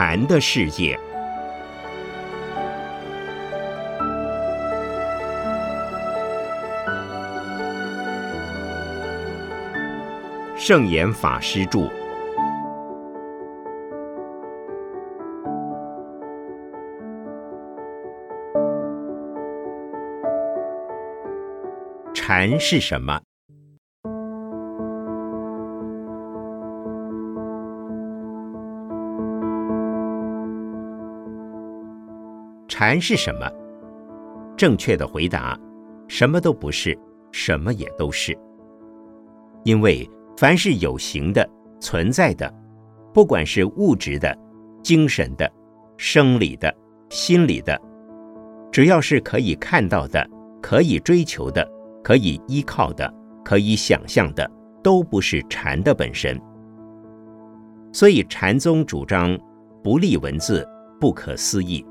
禅的世界。圣严法师著。禅是什么？禅是什么？正确的回答：什么都不是，什么也都是。因为凡是有形的、存在的，不管是物质的、精神的、生理的、心理的，只要是可以看到的、可以追求的。可以依靠的、可以想象的，都不是禅的本身。所以禅宗主张不立文字、不可思议。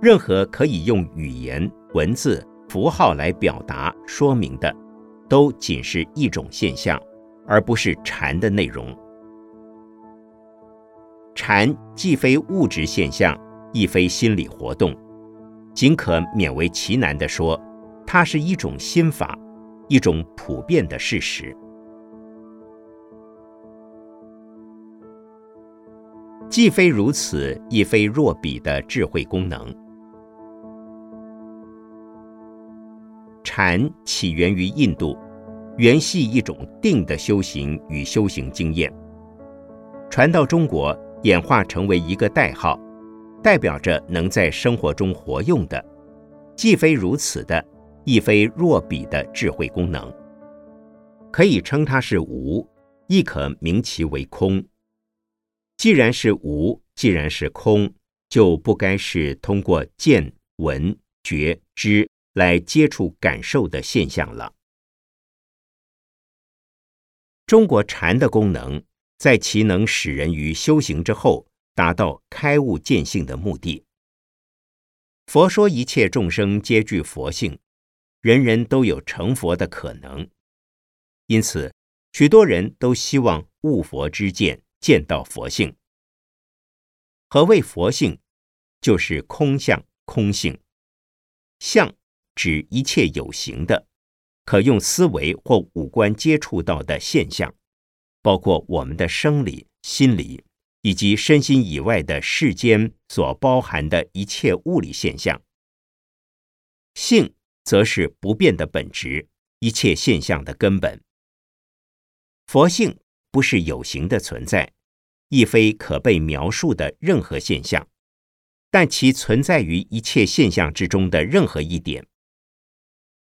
任何可以用语言、文字、符号来表达、说明的，都仅是一种现象，而不是禅的内容。禅既非物质现象，亦非心理活动，仅可勉为其难地说。它是一种心法，一种普遍的事实。既非如此，亦非若彼的智慧功能。禅起源于印度，原系一种定的修行与修行经验，传到中国，演化成为一个代号，代表着能在生活中活用的。既非如此的。亦非若彼的智慧功能，可以称它是无，亦可名其为空。既然是无，既然是空，就不该是通过见、闻、觉、知来接触、感受的现象了。中国禅的功能，在其能使人于修行之后达到开悟见性的目的。佛说一切众生皆具佛性。人人都有成佛的可能，因此，许多人都希望悟佛之见，见到佛性。何谓佛性？就是空相、空性。相指一切有形的，可用思维或五官接触到的现象，包括我们的生理、心理以及身心以外的世间所包含的一切物理现象。性。则是不变的本质，一切现象的根本。佛性不是有形的存在，亦非可被描述的任何现象，但其存在于一切现象之中的任何一点。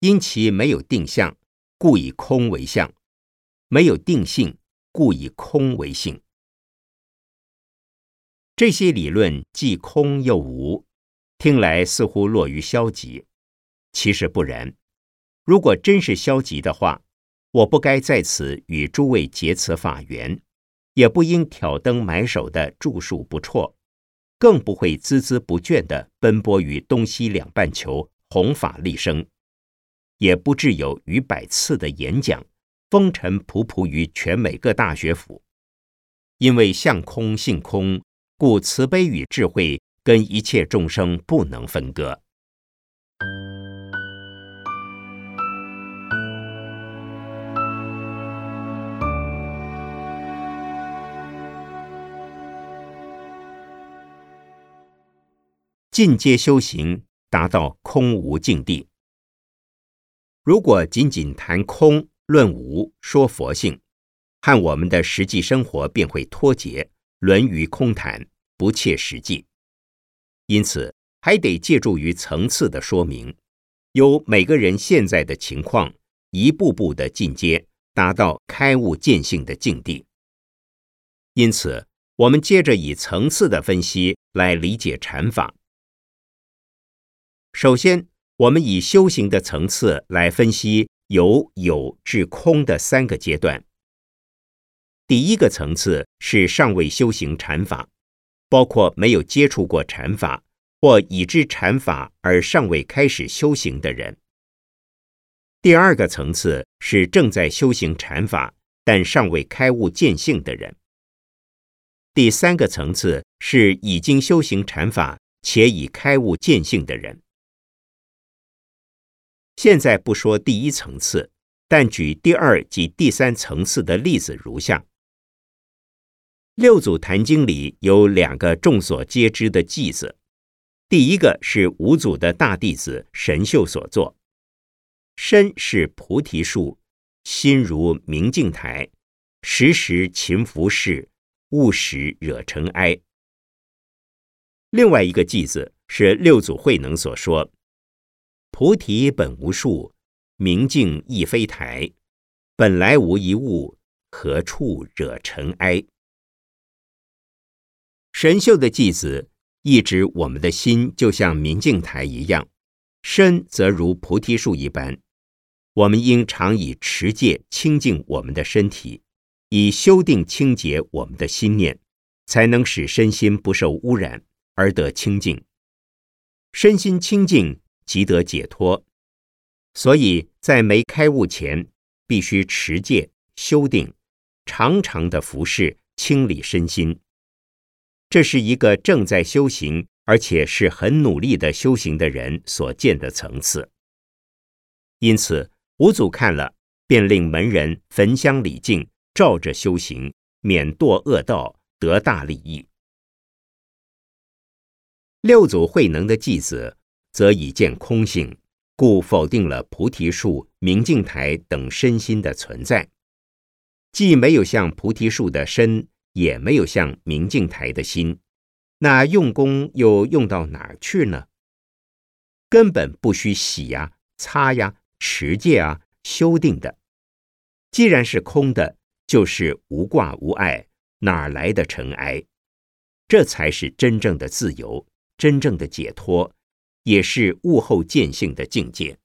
因其没有定向，故以空为相；没有定性，故以空为性。这些理论既空又无，听来似乎落于消极。其实不然。如果真是消极的话，我不该在此与诸位结此法缘，也不应挑灯买手的著述不辍，更不会孜孜不倦地奔波于东西两半球弘法立生，也不至有逾百次的演讲，风尘仆仆于全美各大学府。因为相空性空，故慈悲与智慧跟一切众生不能分割。进阶修行达到空无境地。如果仅仅谈空论无说佛性，和我们的实际生活便会脱节，沦于空谈，不切实际。因此，还得借助于层次的说明，由每个人现在的情况，一步步的进阶，达到开悟见性的境地。因此，我们接着以层次的分析来理解禅法。首先，我们以修行的层次来分析由有至空的三个阶段。第一个层次是尚未修行禅法，包括没有接触过禅法或已知禅法而尚未开始修行的人。第二个层次是正在修行禅法但尚未开悟见性的人。第三个层次是已经修行禅法且已开悟见性的人。现在不说第一层次，但举第二及第三层次的例子如下：六祖坛经里有两个众所皆知的偈子，第一个是五祖的大弟子神秀所作：“身是菩提树，心如明镜台，时时勤拂拭。”勿使惹尘埃。另外一个偈子是六祖慧能所说：“菩提本无树，明镜亦非台，本来无一物，何处惹尘埃？”神秀的偈子意指我们的心就像明镜台一样，身则如菩提树一般。我们应常以持戒清净我们的身体。以修定清洁我们的心念，才能使身心不受污染而得清净。身心清净，即得解脱。所以在没开悟前，必须持戒修定，常常的服侍清理身心。这是一个正在修行，而且是很努力的修行的人所见的层次。因此，五祖看了，便令门人焚香礼敬。照着修行，免堕恶道，得大利益。六祖慧能的偈子，则已见空性，故否定了菩提树、明镜台等身心的存在，既没有像菩提树的身，也没有像明镜台的心，那用功又用到哪儿去呢？根本不需洗呀、擦呀、持戒啊、修定的。既然是空的。就是无挂无碍，哪来的尘埃？这才是真正的自由，真正的解脱，也是悟后见性的境界。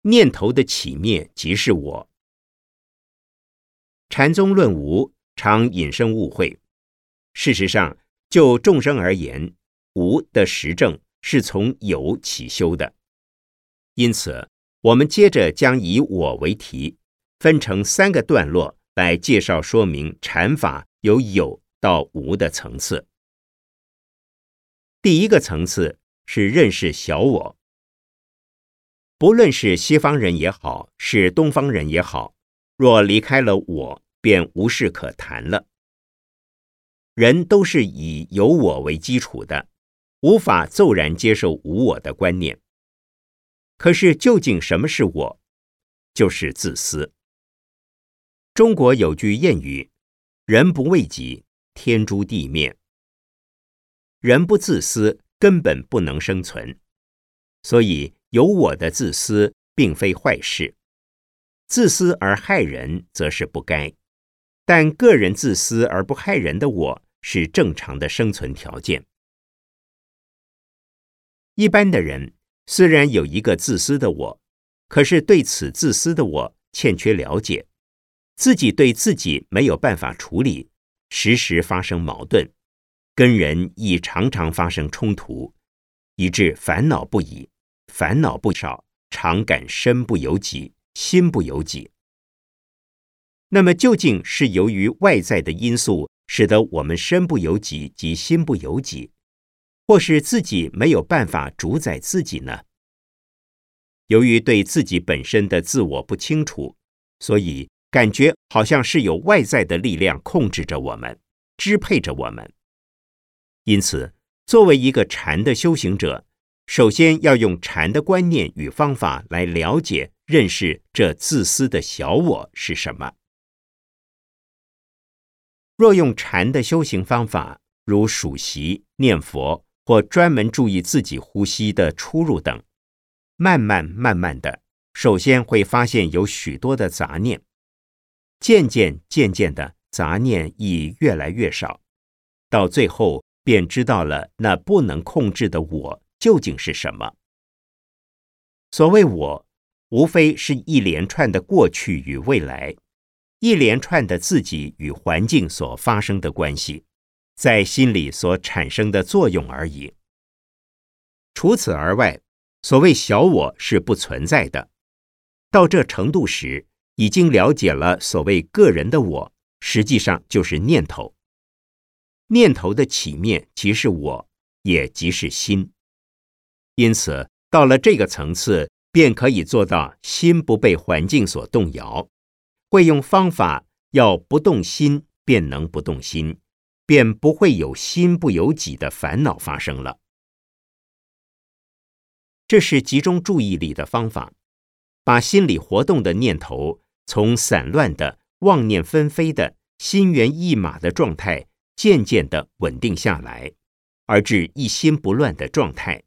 念头的起灭即是我。禅宗论无。常引申误会。事实上，就众生而言，无的实证是从有起修的。因此，我们接着将以我为题，分成三个段落来介绍说明禅法由有到无的层次。第一个层次是认识小我。不论是西方人也好，是东方人也好，若离开了我。便无事可谈了。人都是以有我为基础的，无法骤然接受无我的观念。可是，究竟什么是我？就是自私。中国有句谚语：“人不为己，天诛地灭。”人不自私，根本不能生存。所以，有我的自私并非坏事，自私而害人，则是不该。但个人自私而不害人的我，是正常的生存条件。一般的人虽然有一个自私的我，可是对此自私的我欠缺了解，自己对自己没有办法处理，时时发生矛盾，跟人亦常常发生冲突，以致烦恼不已，烦恼不少，常感身不由己，心不由己。那么究竟是由于外在的因素使得我们身不由己及心不由己，或是自己没有办法主宰自己呢？由于对自己本身的自我不清楚，所以感觉好像是有外在的力量控制着我们，支配着我们。因此，作为一个禅的修行者，首先要用禅的观念与方法来了解、认识这自私的小我是什么。若用禅的修行方法，如数息、念佛或专门注意自己呼吸的出入等，慢慢慢慢的，首先会发现有许多的杂念，渐渐渐渐的，杂念亦越来越少，到最后便知道了那不能控制的我究竟是什么。所谓我，无非是一连串的过去与未来。一连串的自己与环境所发生的关系，在心里所产生的作用而已。除此而外，所谓小我是不存在的。到这程度时，已经了解了所谓个人的我，实际上就是念头。念头的起面即是我，也即是心。因此，到了这个层次，便可以做到心不被环境所动摇。会用方法，要不动心，便能不动心，便不会有心不由己的烦恼发生了。这是集中注意力的方法，把心理活动的念头从散乱的、妄念纷飞的、心猿意马的状态，渐渐的稳定下来，而至一心不乱的状态。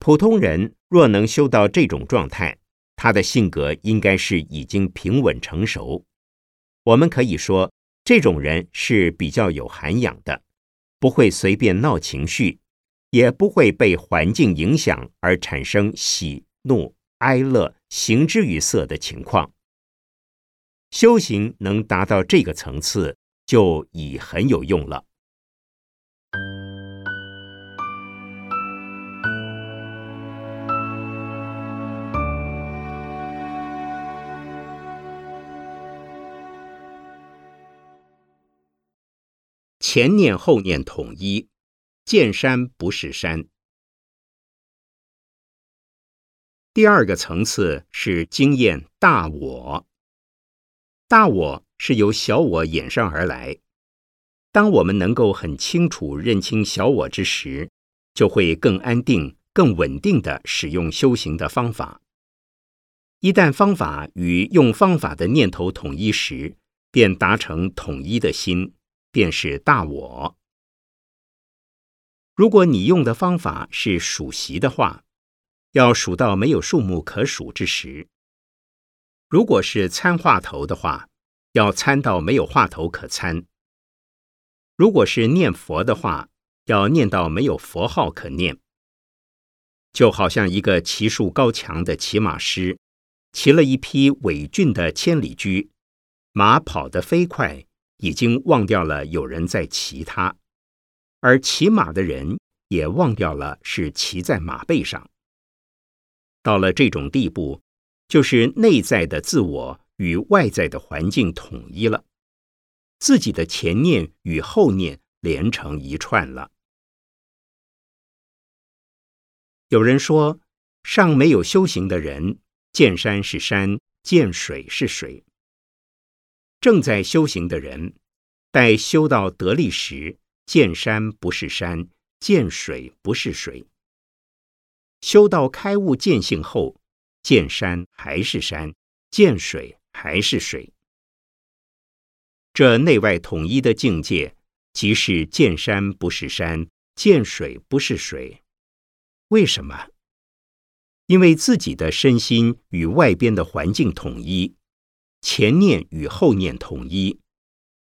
普通人若能修到这种状态，他的性格应该是已经平稳成熟。我们可以说，这种人是比较有涵养的，不会随便闹情绪。也不会被环境影响而产生喜怒哀乐形之于色的情况。修行能达到这个层次，就已很有用了。前念后念统一。见山不是山。第二个层次是经验大我。大我是由小我衍生而来。当我们能够很清楚认清小我之时，就会更安定、更稳定的使用修行的方法。一旦方法与用方法的念头统一时，便达成统一的心，便是大我。如果你用的方法是数席的话，要数到没有数目可数之时；如果是参话头的话，要参到没有话头可参；如果是念佛的话，要念到没有佛号可念。就好像一个骑术高强的骑马师，骑了一匹伟俊的千里驹，马跑得飞快，已经忘掉了有人在骑它。而骑马的人也忘掉了是骑在马背上。到了这种地步，就是内在的自我与外在的环境统一了，自己的前念与后念连成一串了。有人说，尚没有修行的人，见山是山，见水是水；正在修行的人，待修到得力时。见山不是山，见水不是水。修到开悟见性后，见山还是山，见水还是水。这内外统一的境界，即是见山不是山，见水不是水。为什么？因为自己的身心与外边的环境统一，前念与后念统一，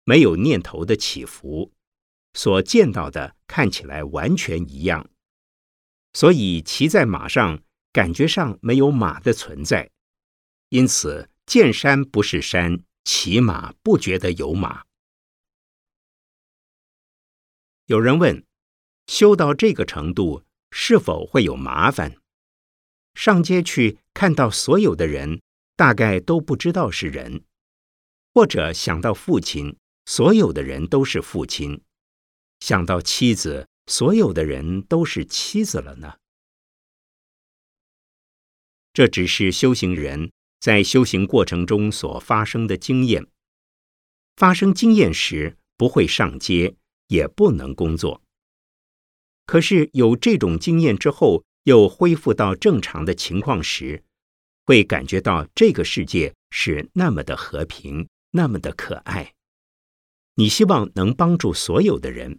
没有念头的起伏。所见到的看起来完全一样，所以骑在马上感觉上没有马的存在，因此见山不是山，骑马不觉得有马。有人问：修到这个程度是否会有麻烦？上街去看到所有的人，大概都不知道是人，或者想到父亲，所有的人都是父亲。想到妻子，所有的人都是妻子了呢。这只是修行人在修行过程中所发生的经验。发生经验时，不会上街，也不能工作。可是有这种经验之后，又恢复到正常的情况时，会感觉到这个世界是那么的和平，那么的可爱。你希望能帮助所有的人。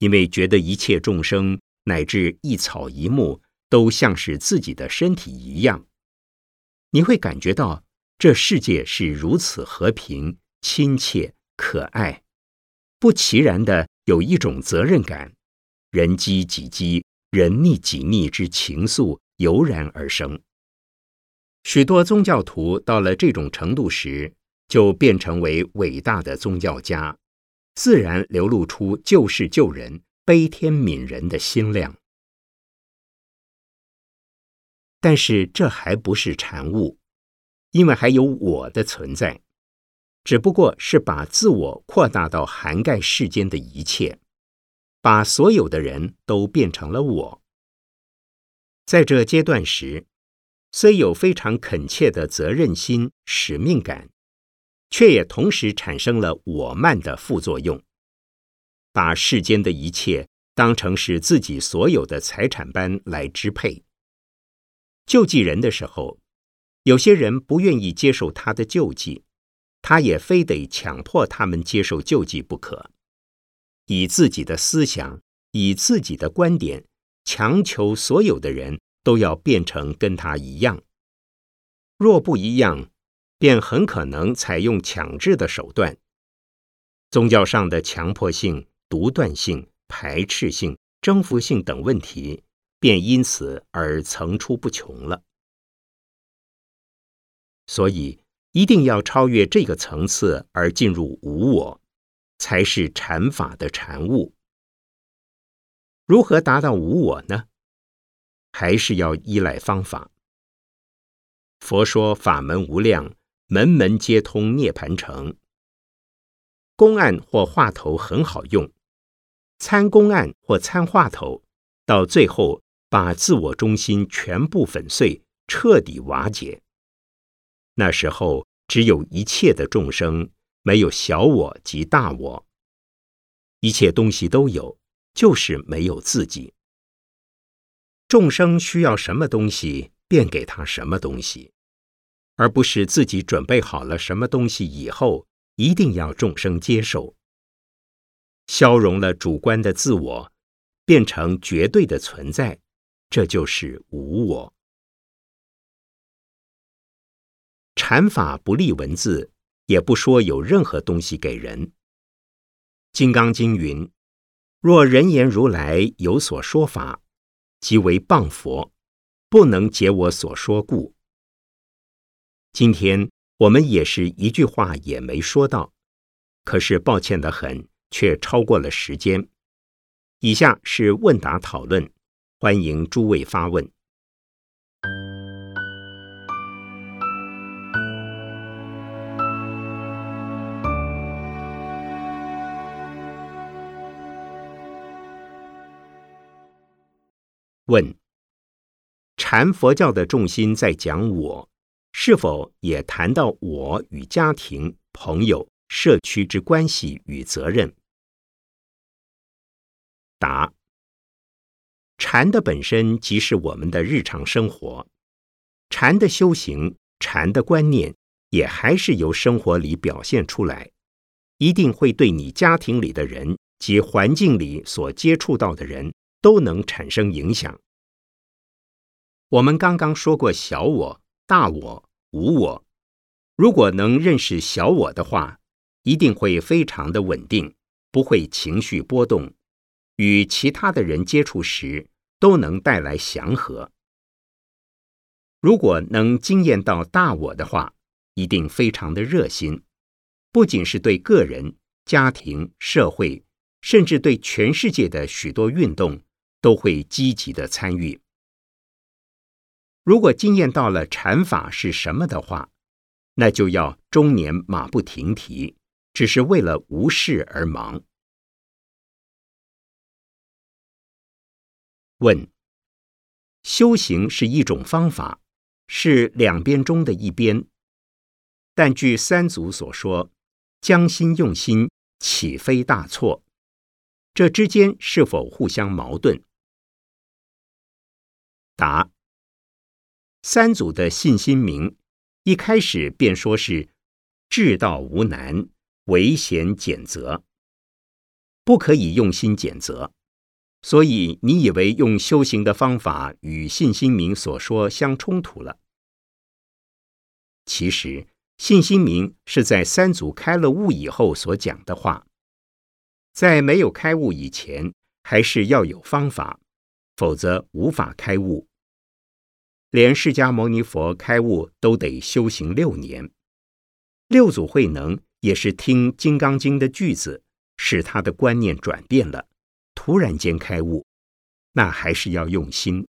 因为觉得一切众生乃至一草一木都像是自己的身体一样，你会感觉到这世界是如此和平、亲切、可爱，不其然的有一种责任感，人饥己饥、人逆己逆之情愫油然而生。许多宗教徒到了这种程度时，就变成为伟大的宗教家。自然流露出救世救人、悲天悯人的心量。但是这还不是禅悟，因为还有我的存在，只不过是把自我扩大到涵盖世间的一切，把所有的人都变成了我。在这阶段时，虽有非常恳切的责任心、使命感，却也同时产生了我慢的副作用，把世间的一切当成是自己所有的财产般来支配。救济人的时候，有些人不愿意接受他的救济，他也非得强迫他们接受救济不可。以自己的思想，以自己的观点，强求所有的人都要变成跟他一样。若不一样，便很可能采用强制的手段。宗教上的强迫性、独断性、排斥性、征服性等问题。便因此而层出不穷了。所以，一定要超越这个层次而进入无我，才是禅法的禅悟。如何达到无我呢？还是要依赖方法。佛说法门无量，门门皆通涅盘城。公案或话头很好用，参公案或参话头，到最后。把自我中心全部粉碎，彻底瓦解。那时候，只有一切的众生，没有小我及大我，一切东西都有，就是没有自己。众生需要什么东西，便给他什么东西，而不是自己准备好了什么东西以后，一定要众生接受。消融了主观的自我，变成绝对的存在。这就是无我。禅法不立文字，也不说有任何东西给人。《金刚经》云：“若人言如来有所说法，即为谤佛，不能解我所说故。”今天我们也是一句话也没说到，可是抱歉的很，却超过了时间。以下是问答讨论。欢迎诸位发问。问：禅佛教的重心在讲我，是否也谈到我与家庭、朋友、社区之关系与责任？答。禅的本身即是我们的日常生活，禅的修行、禅的观念也还是由生活里表现出来，一定会对你家庭里的人及环境里所接触到的人都能产生影响。我们刚刚说过小我、大我、无我，如果能认识小我的话，一定会非常的稳定，不会情绪波动。与其他的人接触时，都能带来祥和。如果能惊艳到大我的话，一定非常的热心，不仅是对个人、家庭、社会，甚至对全世界的许多运动，都会积极的参与。如果经验到了禅法是什么的话，那就要终年马不停蹄，只是为了无事而忙。问：修行是一种方法，是两边中的一边，但据三祖所说，将心用心，岂非大错？这之间是否互相矛盾？答：三祖的信心名一开始便说是至道无难，唯贤俭择，不可以用心俭择。所以，你以为用修行的方法与信心明所说相冲突了？其实，信心明是在三祖开了悟以后所讲的话，在没有开悟以前，还是要有方法，否则无法开悟。连释迦牟尼佛开悟都得修行六年，六祖慧能也是听《金刚经》的句子，使他的观念转变了，突然间开悟，那还是要用心。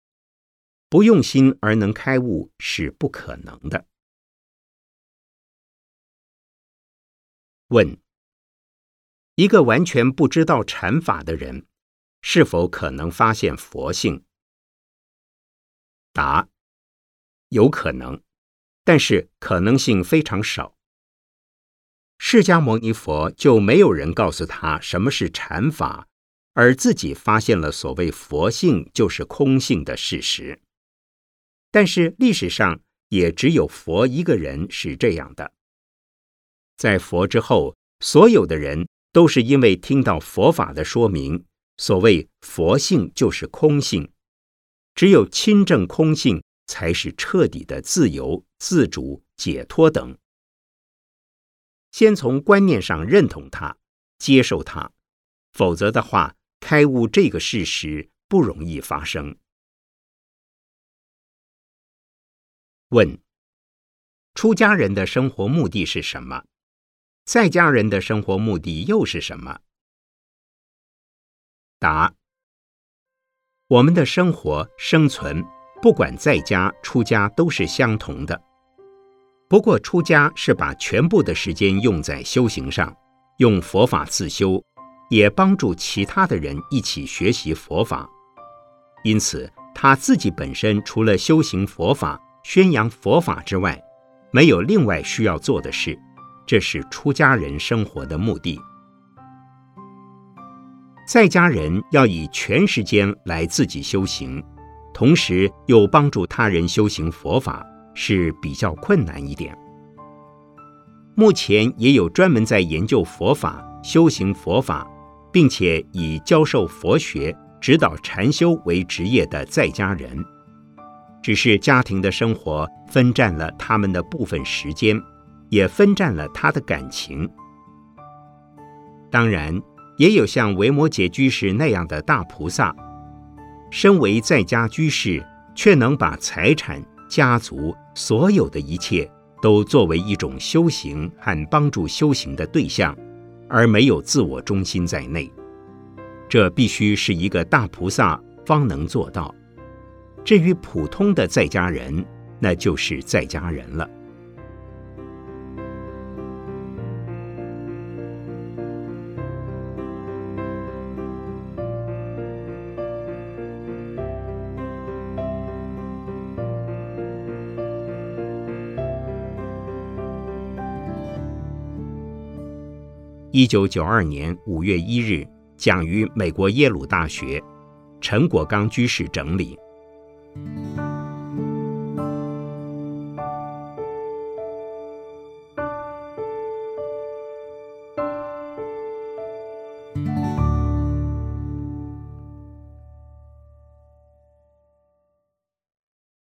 不用心而能开悟是不可能的。问：一个完全不知道禅法的人，是否可能发现佛性？答：有可能，但是可能性非常少。释迦牟尼佛就没有人告诉他什么是禅法，而自己发现了所谓佛性就是空性的事实。但是历史上也只有佛一个人是这样的。在佛之后，所有的人都是因为听到佛法的说明，所谓佛性就是空性，只有亲证空性，才是彻底的自由、自主、解脱等。先从观念上认同它，接受它，否则的话，开悟这个事实不容易发生。问：出家人的生活目的是什么？在家人的生活目的又是什么？答：我们的生活生存，不管在家出家都是相同的。不过出家是把全部的时间用在修行上，用佛法自修，也帮助其他的人一起学习佛法。因此，他自己本身除了修行佛法。宣扬佛法之外，没有另外需要做的事，这是出家人生活的目的。在家人要以全时间来自己修行，同时又帮助他人修行佛法，是比较困难一点。目前也有专门在研究佛法、修行佛法，并且以教授佛学、指导禅修为职业的在家人。只是家庭的生活分占了他们的部分时间，也分占了他的感情。当然，也有像维摩诘居士那样的大菩萨，身为在家居士，却能把财产、家族所有的一切都作为一种修行和帮助修行的对象，而没有自我中心在内。这必须是一个大菩萨方能做到。至于普通的在家人，那就是在家人了。一九九二年五月一日，讲于美国耶鲁大学，陈果刚居士整理。